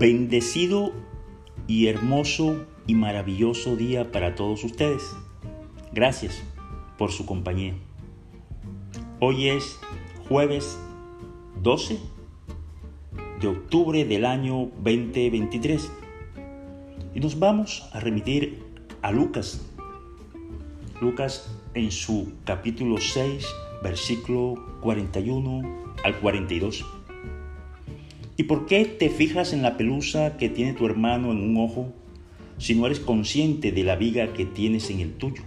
Bendecido y hermoso y maravilloso día para todos ustedes. Gracias por su compañía. Hoy es jueves 12 de octubre del año 2023 y nos vamos a remitir a Lucas. Lucas en su capítulo 6, versículo 41 al 42. ¿Y por qué te fijas en la pelusa que tiene tu hermano en un ojo si no eres consciente de la viga que tienes en el tuyo?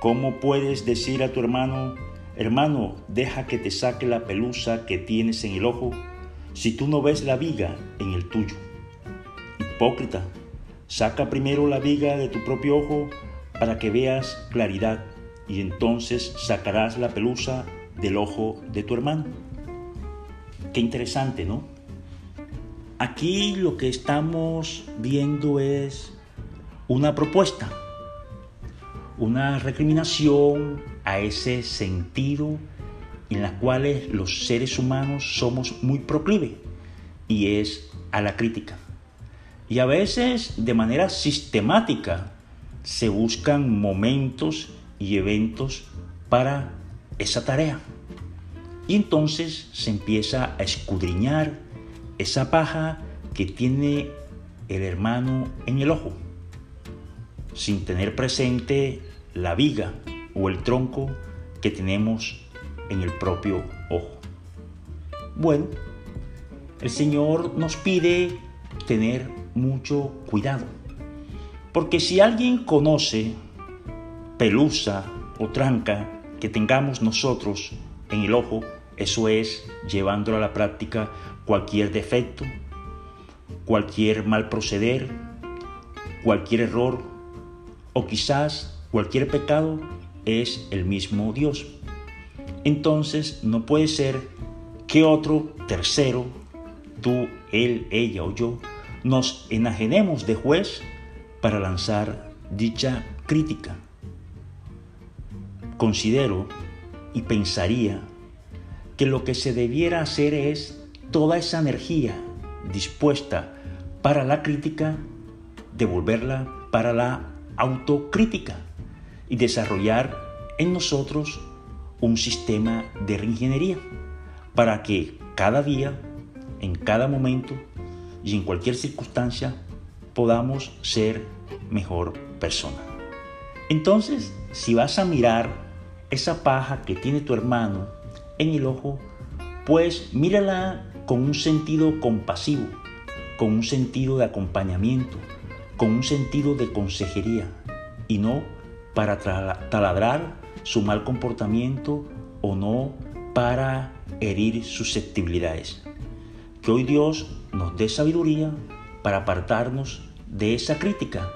¿Cómo puedes decir a tu hermano, hermano, deja que te saque la pelusa que tienes en el ojo si tú no ves la viga en el tuyo? Hipócrita, saca primero la viga de tu propio ojo para que veas claridad y entonces sacarás la pelusa del ojo de tu hermano. Qué interesante, ¿no? Aquí lo que estamos viendo es una propuesta, una recriminación a ese sentido en la cual los seres humanos somos muy proclive y es a la crítica. Y a veces de manera sistemática se buscan momentos y eventos para esa tarea. Y entonces se empieza a escudriñar esa paja que tiene el hermano en el ojo, sin tener presente la viga o el tronco que tenemos en el propio ojo. Bueno, el Señor nos pide tener mucho cuidado, porque si alguien conoce pelusa o tranca que tengamos nosotros en el ojo, eso es llevándolo a la práctica cualquier defecto, cualquier mal proceder, cualquier error o quizás cualquier pecado es el mismo Dios. Entonces no puede ser que otro tercero, tú, él, ella o yo, nos enajenemos de juez para lanzar dicha crítica. Considero y pensaría que lo que se debiera hacer es toda esa energía dispuesta para la crítica, devolverla para la autocrítica y desarrollar en nosotros un sistema de reingeniería para que cada día, en cada momento y en cualquier circunstancia podamos ser mejor persona. Entonces, si vas a mirar esa paja que tiene tu hermano en el ojo, pues mírala con un sentido compasivo, con un sentido de acompañamiento, con un sentido de consejería y no para taladrar su mal comportamiento o no para herir susceptibilidades. Que hoy Dios nos dé sabiduría para apartarnos de esa crítica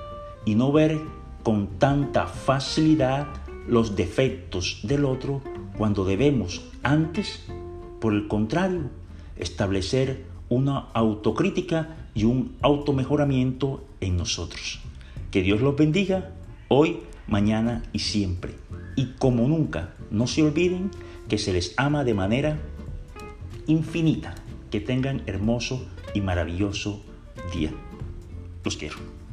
y no ver con tanta facilidad los defectos del otro cuando debemos antes, por el contrario, establecer una autocrítica y un automejoramiento en nosotros. Que Dios los bendiga hoy, mañana y siempre. Y como nunca, no se olviden que se les ama de manera infinita. Que tengan hermoso y maravilloso día. Los quiero.